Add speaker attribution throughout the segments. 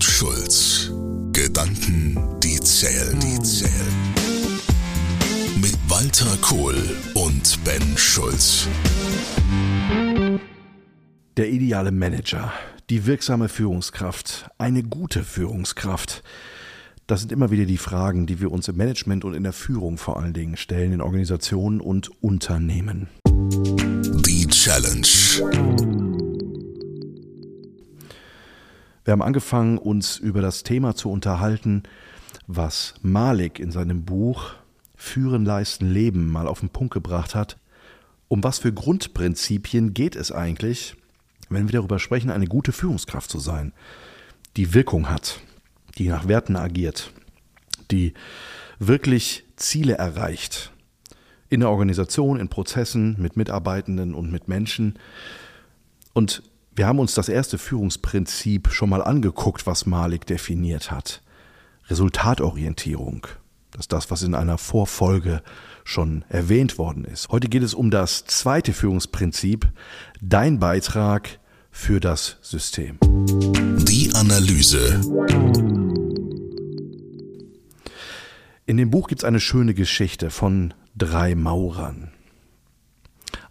Speaker 1: und Schulz. Gedanken, die zählen, die zählen. Mit Walter Kohl und Ben Schulz.
Speaker 2: Der ideale Manager, die wirksame Führungskraft, eine gute Führungskraft. Das sind immer wieder die Fragen, die wir uns im Management und in der Führung vor allen Dingen stellen, in Organisationen und Unternehmen.
Speaker 1: Die Challenge.
Speaker 2: Wir haben angefangen, uns über das Thema zu unterhalten, was Malik in seinem Buch Führen, Leisten, Leben mal auf den Punkt gebracht hat. Um was für Grundprinzipien geht es eigentlich, wenn wir darüber sprechen, eine gute Führungskraft zu sein, die Wirkung hat, die nach Werten agiert, die wirklich Ziele erreicht, in der Organisation, in Prozessen, mit Mitarbeitenden und mit Menschen. Und wir haben uns das erste Führungsprinzip schon mal angeguckt, was Malik definiert hat. Resultatorientierung. Das ist das, was in einer Vorfolge schon erwähnt worden ist. Heute geht es um das zweite Führungsprinzip, dein Beitrag für das System.
Speaker 1: Die Analyse.
Speaker 2: In dem Buch gibt es eine schöne Geschichte von drei Maurern.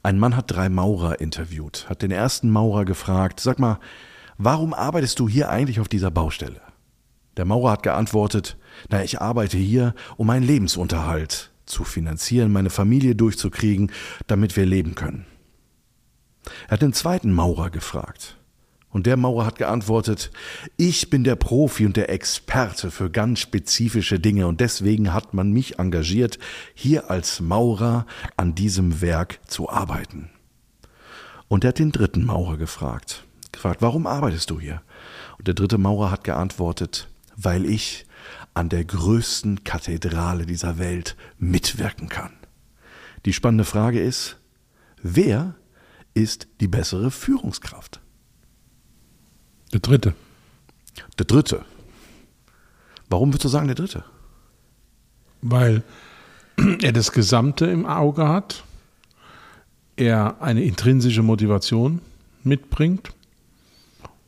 Speaker 2: Ein Mann hat drei Maurer interviewt, hat den ersten Maurer gefragt, sag mal, warum arbeitest du hier eigentlich auf dieser Baustelle? Der Maurer hat geantwortet, na, ich arbeite hier, um meinen Lebensunterhalt zu finanzieren, meine Familie durchzukriegen, damit wir leben können. Er hat den zweiten Maurer gefragt. Und der Maurer hat geantwortet, ich bin der Profi und der Experte für ganz spezifische Dinge und deswegen hat man mich engagiert, hier als Maurer an diesem Werk zu arbeiten. Und er hat den dritten Maurer gefragt, gefragt, warum arbeitest du hier? Und der dritte Maurer hat geantwortet, weil ich an der größten Kathedrale dieser Welt mitwirken kann. Die spannende Frage ist, wer ist die bessere Führungskraft?
Speaker 3: Der dritte.
Speaker 2: Der dritte. Warum würdest du sagen der dritte?
Speaker 3: Weil er das Gesamte im Auge hat, er eine intrinsische Motivation mitbringt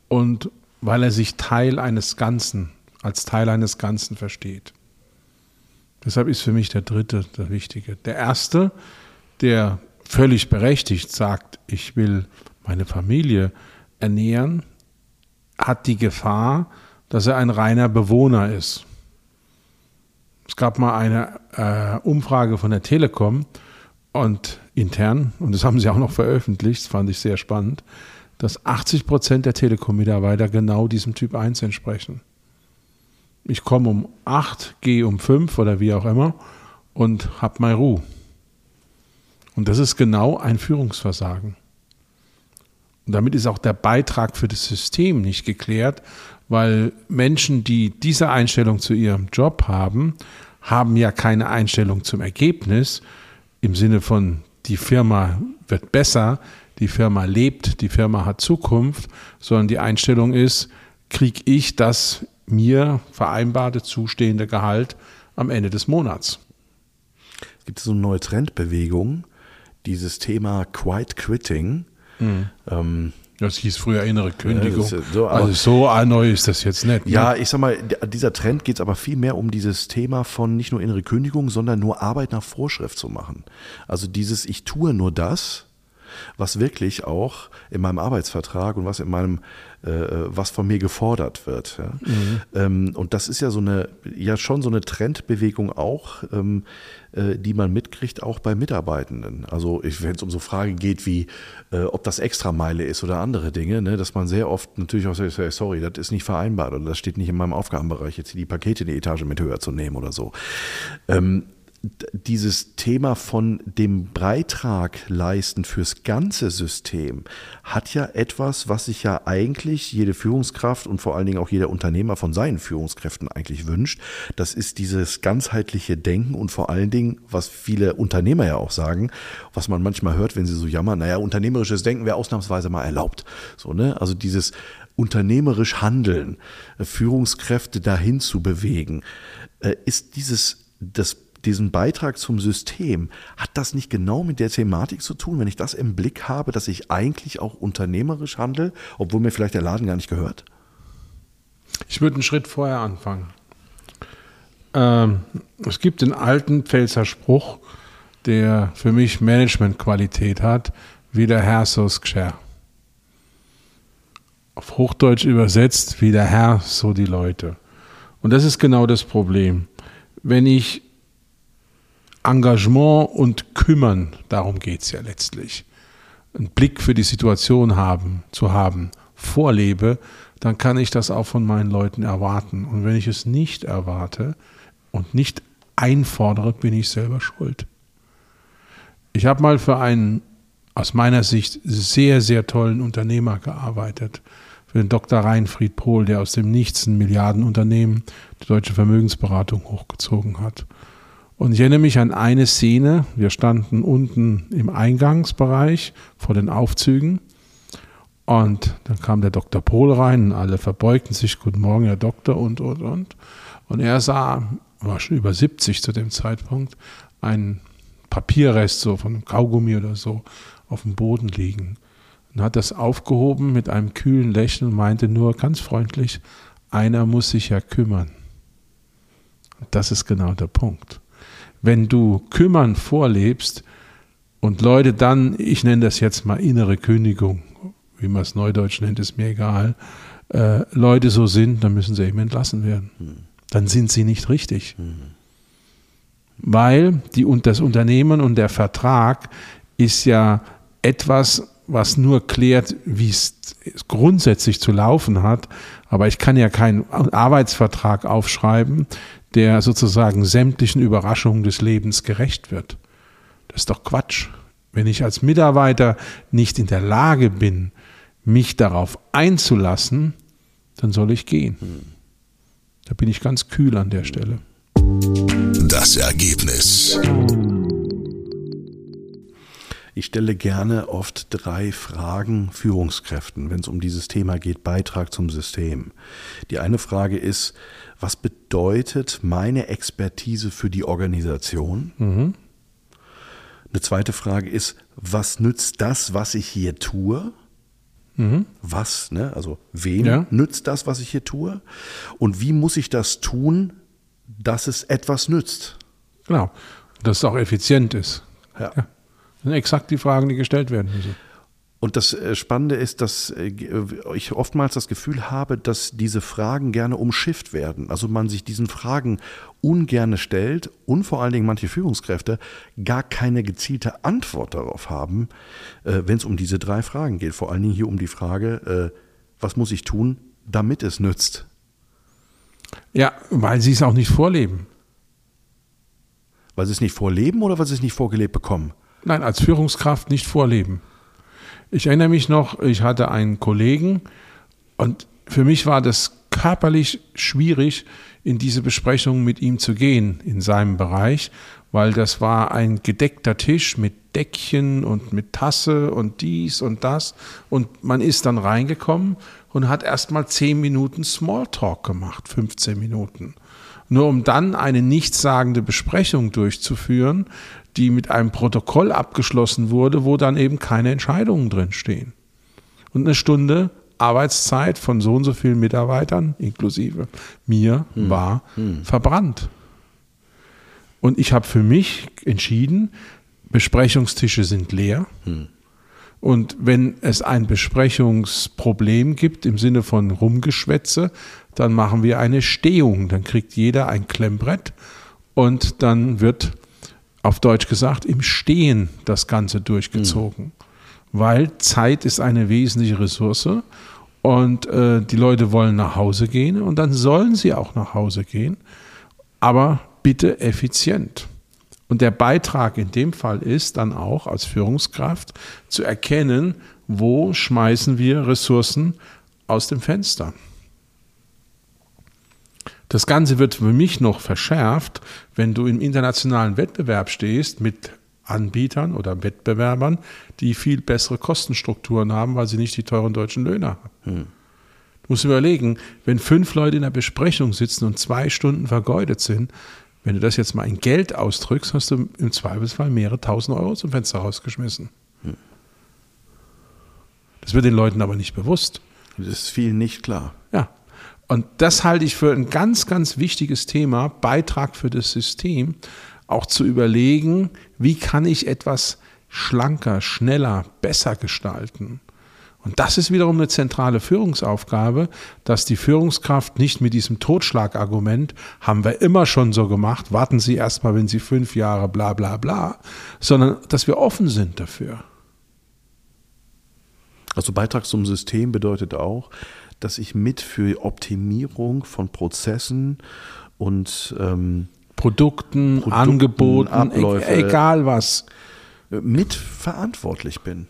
Speaker 3: und weil er sich Teil eines Ganzen, als Teil eines Ganzen versteht. Deshalb ist für mich der dritte der wichtige. Der erste, der völlig berechtigt sagt, ich will meine Familie ernähren, hat die Gefahr, dass er ein reiner Bewohner ist. Es gab mal eine äh, Umfrage von der Telekom und intern, und das haben sie auch noch veröffentlicht, das fand ich sehr spannend, dass 80 Prozent der Telekom-Mitarbeiter genau diesem Typ 1 entsprechen. Ich komme um 8, gehe um 5 oder wie auch immer und habe meine Ruhe. Und das ist genau ein Führungsversagen. Damit ist auch der Beitrag für das System nicht geklärt, weil Menschen, die diese Einstellung zu ihrem Job haben, haben ja keine Einstellung zum Ergebnis im Sinne von, die Firma wird besser, die Firma lebt, die Firma hat Zukunft, sondern die Einstellung ist, kriege ich das mir vereinbarte zustehende Gehalt am Ende des Monats.
Speaker 2: Es gibt so eine neue Trendbewegung, dieses Thema Quiet Quitting.
Speaker 3: Mhm.
Speaker 2: Ähm,
Speaker 3: das hieß früher innere Kündigung.
Speaker 2: Ja, so,
Speaker 3: also so neu ist das jetzt nicht. Ne?
Speaker 2: Ja, ich sag mal, dieser Trend geht es aber viel mehr um dieses Thema von nicht nur innere Kündigung, sondern nur Arbeit nach Vorschrift zu machen. Also dieses, ich tue nur das, was wirklich auch in meinem Arbeitsvertrag und was in meinem, äh, was von mir gefordert wird. Ja? Mhm. Ähm, und das ist ja so eine, ja schon so eine Trendbewegung auch, ähm, äh, die man mitkriegt, auch bei Mitarbeitenden. Also wenn es um so Fragen geht wie, äh, ob das Extrameile ist oder andere Dinge, ne, dass man sehr oft natürlich auch sagt, sorry, das ist nicht vereinbart oder das steht nicht in meinem Aufgabenbereich, jetzt die Pakete in die Etage mit höher zu nehmen oder so. Ähm, dieses Thema von dem Beitrag leisten fürs ganze System hat ja etwas, was sich ja eigentlich jede Führungskraft und vor allen Dingen auch jeder Unternehmer von seinen Führungskräften eigentlich wünscht. Das ist dieses ganzheitliche Denken und vor allen Dingen, was viele Unternehmer ja auch sagen, was man manchmal hört, wenn sie so jammern, naja, unternehmerisches Denken wäre ausnahmsweise mal erlaubt. So, ne? Also dieses unternehmerisch Handeln, Führungskräfte dahin zu bewegen, äh, ist dieses, das diesen Beitrag zum System, hat das nicht genau mit der Thematik zu tun, wenn ich das im Blick habe, dass ich eigentlich auch unternehmerisch handle, obwohl mir vielleicht der Laden gar nicht gehört?
Speaker 3: Ich würde einen Schritt vorher anfangen. Ähm, es gibt den alten Pfälzer Spruch, der für mich Managementqualität hat, wie der Herr so Gscher. Auf Hochdeutsch übersetzt, wie der Herr so die Leute. Und das ist genau das Problem. Wenn ich Engagement und Kümmern, darum geht es ja letztlich, einen Blick für die Situation haben, zu haben, vorlebe, dann kann ich das auch von meinen Leuten erwarten. Und wenn ich es nicht erwarte und nicht einfordere, bin ich selber schuld. Ich habe mal für einen aus meiner Sicht sehr, sehr tollen Unternehmer gearbeitet. Für den Dr. Reinfried Pohl, der aus dem Nichts ein Milliardenunternehmen, die deutsche Vermögensberatung, hochgezogen hat. Und ich erinnere mich an eine Szene. Wir standen unten im Eingangsbereich vor den Aufzügen. Und dann kam der Dr. Pohl rein und alle verbeugten sich. Guten Morgen, Herr Doktor, und, und, und. Und er sah, war schon über 70 zu dem Zeitpunkt, einen Papierrest, so von Kaugummi oder so, auf dem Boden liegen und hat das aufgehoben mit einem kühlen Lächeln und meinte nur ganz freundlich, einer muss sich ja kümmern. Das ist genau der Punkt. Wenn du kümmern vorlebst und Leute dann, ich nenne das jetzt mal innere Kündigung, wie man es neudeutsch nennt, ist mir egal, äh, Leute so sind, dann müssen sie eben entlassen werden. Dann sind sie nicht richtig. Weil die, das Unternehmen und der Vertrag ist ja etwas, was nur klärt, wie es grundsätzlich zu laufen hat. Aber ich kann ja keinen Arbeitsvertrag aufschreiben, der sozusagen sämtlichen Überraschungen des Lebens gerecht wird. Das ist doch Quatsch. Wenn ich als Mitarbeiter nicht in der Lage bin, mich darauf einzulassen, dann soll ich gehen. Da bin ich ganz kühl an der Stelle.
Speaker 1: Das Ergebnis.
Speaker 2: Ich stelle gerne oft drei Fragen Führungskräften, wenn es um dieses Thema geht, Beitrag zum System. Die eine Frage ist, was bedeutet meine Expertise für die Organisation?
Speaker 3: Mhm.
Speaker 2: Eine zweite Frage ist, was nützt das, was ich hier tue?
Speaker 3: Mhm.
Speaker 2: Was, ne? also wen
Speaker 3: Ja.
Speaker 2: nützt das, was ich hier tue? Und wie muss ich das tun, dass es etwas nützt?
Speaker 3: Genau. Dass es auch effizient ist.
Speaker 2: Ja.
Speaker 3: Ja. Das sind exakt die Fragen, die gestellt werden müssen.
Speaker 2: Und das äh, Spannende ist, dass äh, ich oftmals das Gefühl habe, dass diese Fragen gerne umschifft werden. Also man sich diesen Fragen ungerne stellt und vor allen Dingen manche Führungskräfte gar keine gezielte Antwort darauf haben, äh, wenn es um diese drei Fragen geht. Vor allen Dingen hier um die Frage, äh, was muss ich tun, damit es nützt?
Speaker 3: Ja, weil sie es auch nicht vorleben.
Speaker 2: Weil sie es nicht vorleben oder weil sie es nicht vorgelebt bekommen?
Speaker 3: Nein, als Führungskraft nicht vorleben. Ich erinnere mich noch, ich hatte einen Kollegen und für mich war das körperlich schwierig, in diese Besprechung mit ihm zu gehen in seinem Bereich, weil das war ein gedeckter Tisch mit Deckchen und mit Tasse und dies und das. Und man ist dann reingekommen und hat erst mal zehn Minuten Smalltalk gemacht, 15 Minuten. Nur um dann eine nichtssagende Besprechung durchzuführen, die mit einem Protokoll abgeschlossen wurde, wo dann eben keine Entscheidungen drinstehen. Und eine Stunde Arbeitszeit von so und so vielen Mitarbeitern, inklusive mir, war verbrannt. Und ich habe für mich entschieden, Besprechungstische sind leer. Und wenn es ein Besprechungsproblem gibt im Sinne von Rumgeschwätze, dann machen wir eine Stehung. Dann kriegt jeder ein Klemmbrett und dann wird auf Deutsch gesagt im Stehen das Ganze durchgezogen. Weil Zeit ist eine wesentliche Ressource und äh, die Leute wollen nach Hause gehen und dann sollen sie auch nach Hause gehen, aber bitte effizient. Und der Beitrag in dem Fall ist dann auch als Führungskraft zu erkennen, wo schmeißen wir Ressourcen aus dem Fenster. Das Ganze wird für mich noch verschärft, wenn du im internationalen Wettbewerb stehst mit Anbietern oder Wettbewerbern, die viel bessere Kostenstrukturen haben, weil sie nicht die teuren deutschen Löhne haben. Du musst überlegen, wenn fünf Leute in einer Besprechung sitzen und zwei Stunden vergeudet sind, wenn du das jetzt mal in Geld ausdrückst, hast du im Zweifelsfall mehrere tausend Euro zum Fenster rausgeschmissen. Das wird den Leuten aber nicht bewusst.
Speaker 2: Das ist vielen nicht klar.
Speaker 3: Ja. Und das halte ich für ein ganz, ganz wichtiges Thema, Beitrag für das System, auch zu überlegen, wie kann ich etwas schlanker, schneller, besser gestalten. Und das ist wiederum eine zentrale Führungsaufgabe, dass die Führungskraft nicht mit diesem Totschlagargument, haben wir immer schon so gemacht, warten Sie erstmal, wenn Sie fünf Jahre bla bla bla, sondern dass wir offen sind dafür.
Speaker 2: Also Beitrag zum System bedeutet auch, dass ich mit für Optimierung von Prozessen und ähm,
Speaker 3: Produkten, Produkten, Angeboten, Abläufe, egal was,
Speaker 2: mitverantwortlich bin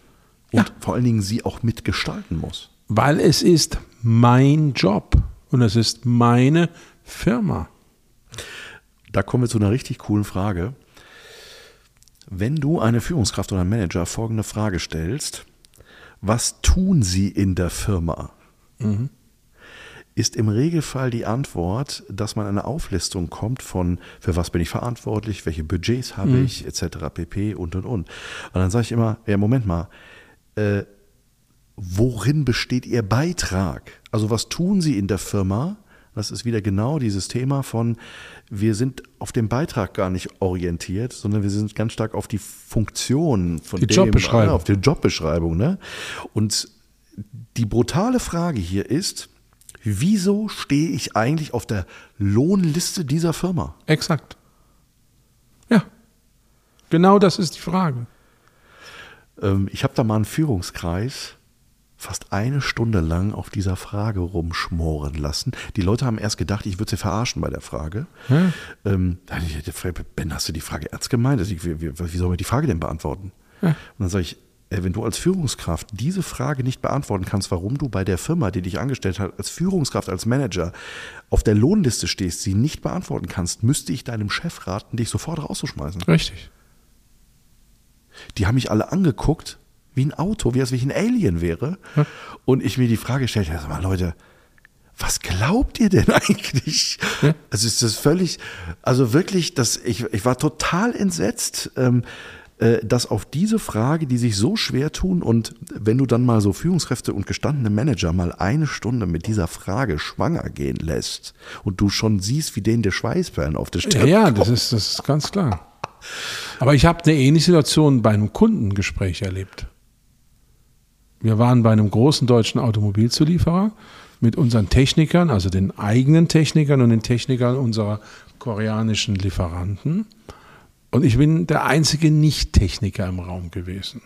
Speaker 2: und ja. vor allen Dingen sie auch mitgestalten muss.
Speaker 3: Weil es ist mein Job und es ist meine Firma.
Speaker 2: Da kommen wir zu einer richtig coolen Frage. Wenn du eine Führungskraft oder einen Manager folgende Frage stellst, was tun sie in der Firma? Mhm. Ist im Regelfall die Antwort, dass man eine Auflistung kommt von, für was bin ich verantwortlich, welche Budgets habe mhm. ich, etc. pp. und und und. Und dann sage ich immer, ja, Moment mal, äh, worin besteht Ihr Beitrag? Also was tun Sie in der Firma? Das ist wieder genau dieses Thema von, wir sind auf den Beitrag gar nicht orientiert, sondern wir sind ganz stark auf die Funktion von
Speaker 3: die dem, Jobbeschreibung.
Speaker 2: auf die Jobbeschreibung. Ne? Und die brutale Frage hier ist, wieso stehe ich eigentlich auf der Lohnliste dieser Firma?
Speaker 3: Exakt. Ja. Genau das ist die Frage.
Speaker 2: Ähm, ich habe da mal einen Führungskreis fast eine Stunde lang auf dieser Frage rumschmoren lassen. Die Leute haben erst gedacht, ich würde sie verarschen bei der Frage. Hm. Ähm, ben, hast du die Frage ernst gemeint? Also wie, wie, wie soll man die Frage denn beantworten? Hm. Und dann sage ich, wenn du als Führungskraft diese Frage nicht beantworten kannst, warum du bei der Firma, die dich angestellt hat, als Führungskraft, als Manager auf der Lohnliste stehst, sie nicht beantworten kannst, müsste ich deinem Chef raten, dich sofort rauszuschmeißen.
Speaker 3: Richtig.
Speaker 2: Die haben mich alle angeguckt wie ein Auto, wie als wenn ich ein Alien wäre. Hm. Und ich mir die Frage gestellt habe, mal Leute, was glaubt ihr denn eigentlich? Hm? Also ist das völlig, also wirklich, das, ich, ich war total entsetzt, ähm, äh, dass auf diese Frage, die sich so schwer tun und wenn du dann mal so Führungskräfte und gestandene Manager mal eine Stunde mit dieser Frage schwanger gehen lässt und du schon siehst, wie denen der Schweißperlen auf der Stirn
Speaker 3: Ja, ja das ist, das ist ganz klar. Aber ich habe eine ähnliche Situation bei einem Kundengespräch erlebt. Wir waren bei einem großen deutschen Automobilzulieferer mit unseren Technikern, also den eigenen Technikern und den Technikern unserer koreanischen Lieferanten. Und ich bin der einzige Nicht-Techniker im Raum gewesen.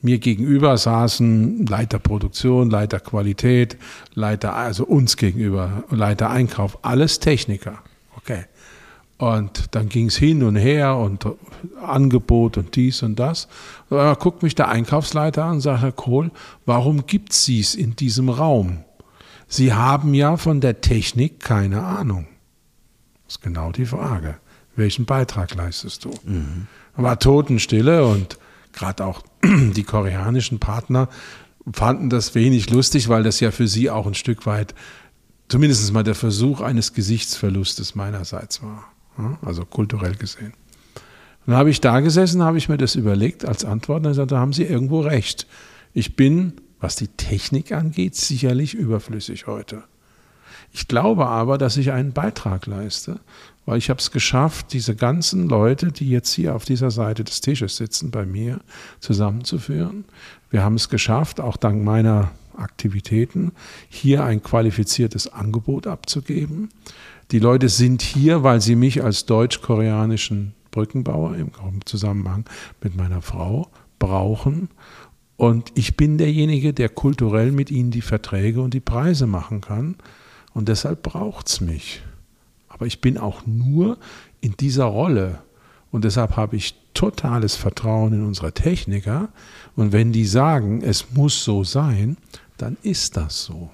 Speaker 3: Mir gegenüber saßen Leiter Produktion, Leiter Qualität, Leiter, also uns gegenüber, Leiter Einkauf, alles Techniker. Okay. Und dann ging es hin und her und Angebot und dies und das. Dann guckt mich der Einkaufsleiter an und sagt, Herr Kohl, warum gibt Sie es in diesem Raum? Sie haben ja von der Technik keine Ahnung. Das ist genau die Frage. Welchen Beitrag leistest du? Mhm. War Totenstille und gerade auch die koreanischen Partner fanden das wenig lustig, weil das ja für sie auch ein Stück weit zumindest mal der Versuch eines Gesichtsverlustes meinerseits war also kulturell gesehen. dann habe ich da gesessen, habe ich mir das überlegt als Antwort und gesagt, da haben Sie irgendwo recht. Ich bin, was die Technik angeht, sicherlich überflüssig heute. Ich glaube aber, dass ich einen Beitrag leiste, weil ich habe es geschafft, diese ganzen Leute, die jetzt hier auf dieser Seite des Tisches sitzen, bei mir zusammenzuführen. Wir haben es geschafft, auch dank meiner Aktivitäten, hier ein qualifiziertes Angebot abzugeben. Die Leute sind hier, weil sie mich als deutsch-koreanischen Brückenbauer im Zusammenhang mit meiner Frau brauchen. Und ich bin derjenige, der kulturell mit ihnen die Verträge und die Preise machen kann. Und deshalb braucht es mich. Aber ich bin auch nur in dieser Rolle. Und deshalb habe ich totales Vertrauen in unsere Techniker. Und wenn die sagen, es muss so sein, dann ist das so.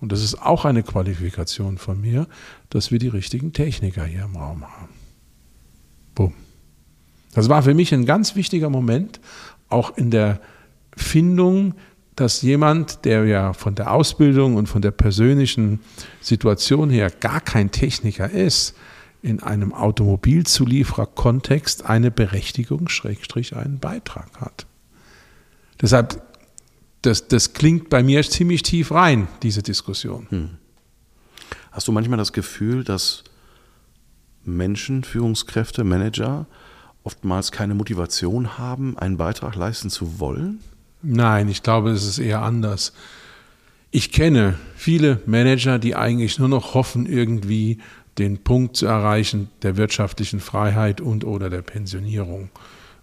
Speaker 3: Und das ist auch eine Qualifikation von mir, dass wir die richtigen Techniker hier im Raum haben. Bumm. Das war für mich ein ganz wichtiger Moment, auch in der Findung, dass jemand, der ja von der Ausbildung und von der persönlichen Situation her gar kein Techniker ist, in einem Automobilzulieferer-Kontext eine Berechtigung, Schrägstrich, einen Beitrag hat. Deshalb das, das klingt bei mir ziemlich tief rein, diese Diskussion. Hm.
Speaker 2: Hast du manchmal das Gefühl, dass Menschen, Führungskräfte, Manager oftmals keine Motivation haben, einen Beitrag leisten zu wollen?
Speaker 3: Nein, ich glaube, es ist eher anders. Ich kenne viele Manager, die eigentlich nur noch hoffen, irgendwie den Punkt zu erreichen der wirtschaftlichen Freiheit und oder der Pensionierung.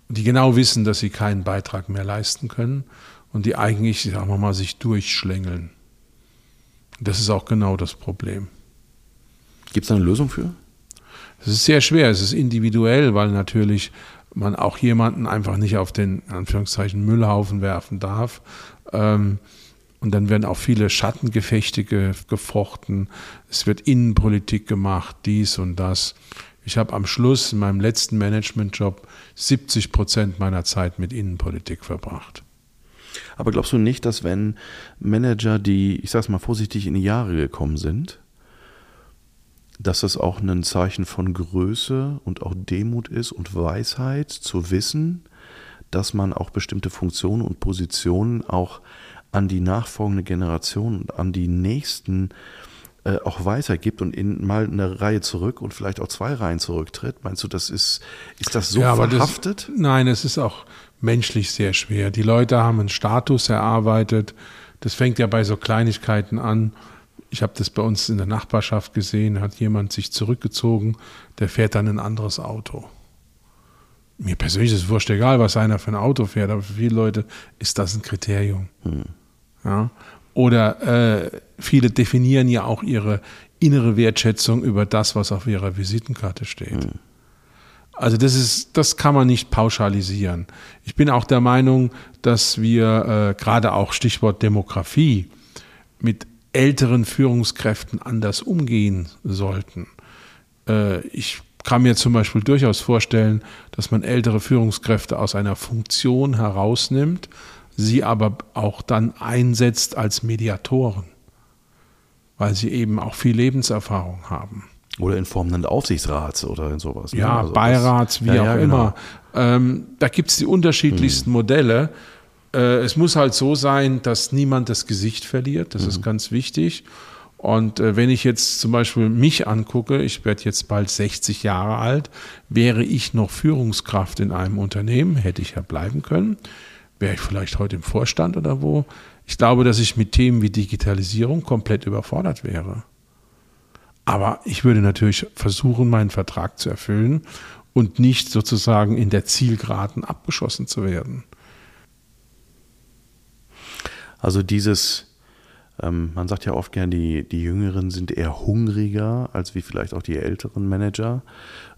Speaker 3: Und die genau wissen, dass sie keinen Beitrag mehr leisten können und die eigentlich, sagen wir mal, sich durchschlängeln. Das ist auch genau das Problem.
Speaker 2: Gibt es da eine Lösung für?
Speaker 3: Es ist sehr schwer, es ist individuell, weil natürlich man auch jemanden einfach nicht auf den Anführungszeichen Müllhaufen werfen darf. Ähm, und dann werden auch viele Schattengefechte gefochten. Es wird Innenpolitik gemacht, dies und das. Ich habe am Schluss in meinem letzten Managementjob 70 Prozent meiner Zeit mit Innenpolitik verbracht.
Speaker 2: Aber glaubst du nicht, dass wenn Manager, die, ich sage es mal vorsichtig, in die Jahre gekommen sind, dass das auch ein Zeichen von Größe und auch Demut ist und Weisheit zu wissen, dass man auch bestimmte Funktionen und Positionen auch an die nachfolgende Generation und an die nächsten äh, auch weitergibt und in mal eine Reihe zurück und vielleicht auch zwei Reihen zurücktritt. Meinst du, das ist, ist das so ja, verhaftet?
Speaker 3: Das, nein, es ist auch menschlich sehr schwer. Die Leute haben einen Status erarbeitet. Das fängt ja bei so Kleinigkeiten an ich habe das bei uns in der Nachbarschaft gesehen, hat jemand sich zurückgezogen, der fährt dann ein anderes Auto. Mir persönlich ist es wurscht egal, was einer für ein Auto fährt, aber für viele Leute ist das ein Kriterium. Hm. Ja? Oder äh, viele definieren ja auch ihre innere Wertschätzung über das, was auf ihrer Visitenkarte steht. Hm. Also das ist, das kann man nicht pauschalisieren. Ich bin auch der Meinung, dass wir äh, gerade auch Stichwort Demografie mit älteren Führungskräften anders umgehen sollten. Äh, ich kann mir zum Beispiel durchaus vorstellen, dass man ältere Führungskräfte aus einer Funktion herausnimmt, sie aber auch dann einsetzt als Mediatoren, weil sie eben auch viel Lebenserfahrung haben.
Speaker 2: Oder in Form eines Aufsichtsrats oder in sowas.
Speaker 3: Ne? Ja, also Beirats, wie ja, auch ja, genau. immer. Ähm, da gibt es die unterschiedlichsten hm. Modelle. Äh, es muss halt so sein, dass niemand das Gesicht verliert. Das mhm. ist ganz wichtig. Und äh, wenn ich jetzt zum Beispiel mich angucke, ich werde jetzt bald 60 Jahre alt, wäre ich noch Führungskraft in einem Unternehmen, hätte ich ja bleiben können, wäre ich vielleicht heute im Vorstand oder wo. Ich glaube, dass ich mit Themen wie Digitalisierung komplett überfordert wäre. Aber ich würde natürlich versuchen, meinen Vertrag zu erfüllen und nicht sozusagen in der Zielgeraden abgeschossen zu werden.
Speaker 2: Also dieses, ähm, man sagt ja oft gern, die, die Jüngeren sind eher hungriger als wie vielleicht auch die älteren Manager,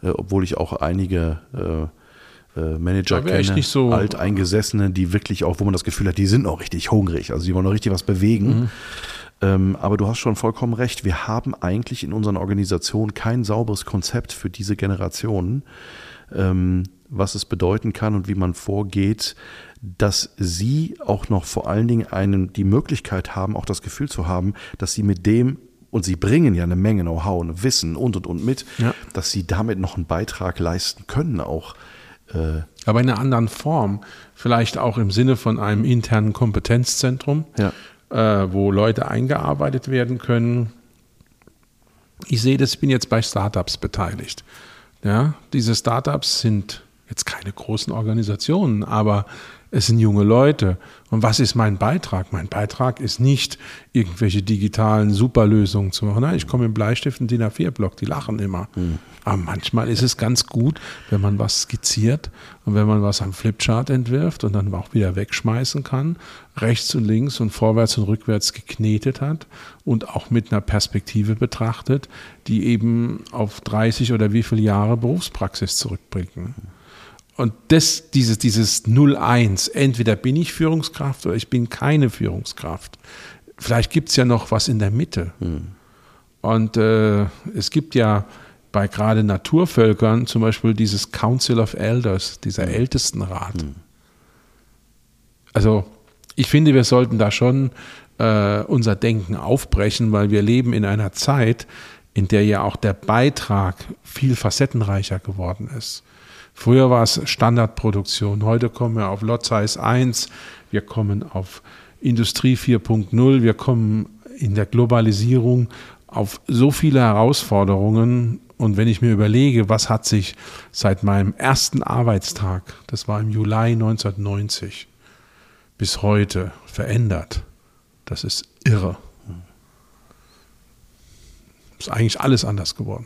Speaker 2: äh, obwohl ich auch einige äh, äh Manager kenne, so alteingesessene, die wirklich auch, wo man das Gefühl hat, die sind auch richtig hungrig, also die wollen auch richtig was bewegen. Mhm. Ähm, aber du hast schon vollkommen recht. Wir haben eigentlich in unseren Organisationen kein sauberes Konzept für diese Generationen, ähm, was es bedeuten kann und wie man vorgeht, dass sie auch noch vor allen Dingen einen, die Möglichkeit haben, auch das Gefühl zu haben, dass sie mit dem, und sie bringen ja eine Menge Know-how und Wissen und und und mit, ja. dass sie damit noch einen Beitrag leisten können, auch.
Speaker 3: Äh Aber in einer anderen Form, vielleicht auch im Sinne von einem internen Kompetenzzentrum, ja. äh, wo Leute eingearbeitet werden können. Ich sehe das, ich bin jetzt bei Startups beteiligt. Ja, diese Startups sind jetzt keine großen Organisationen, aber es sind junge Leute. Und was ist mein Beitrag? Mein Beitrag ist nicht, irgendwelche digitalen Superlösungen zu machen. Nein, ich komme im Bleistift und DIN A4-Block, die lachen immer. Mhm. Aber manchmal ist es ganz gut, wenn man was skizziert und wenn man was am Flipchart entwirft und dann auch wieder wegschmeißen kann, rechts und links und vorwärts und rückwärts geknetet hat und auch mit einer Perspektive betrachtet, die eben auf 30 oder wie viele Jahre Berufspraxis zurückbringen. Und das, dieses, dieses 0-1, entweder bin ich Führungskraft oder ich bin keine Führungskraft. Vielleicht gibt es ja noch was in der Mitte. Hm. Und äh, es gibt ja bei gerade Naturvölkern zum Beispiel dieses Council of Elders, dieser hm. Ältestenrat. Hm. Also ich finde, wir sollten da schon äh, unser Denken aufbrechen, weil wir leben in einer Zeit, in der ja auch der Beitrag viel facettenreicher geworden ist. Früher war es Standardproduktion, heute kommen wir auf Lot Size 1, wir kommen auf Industrie 4.0, wir kommen in der Globalisierung auf so viele Herausforderungen. Und wenn ich mir überlege, was hat sich seit meinem ersten Arbeitstag, das war im Juli 1990, bis heute verändert, das ist irre. Ist eigentlich alles anders geworden.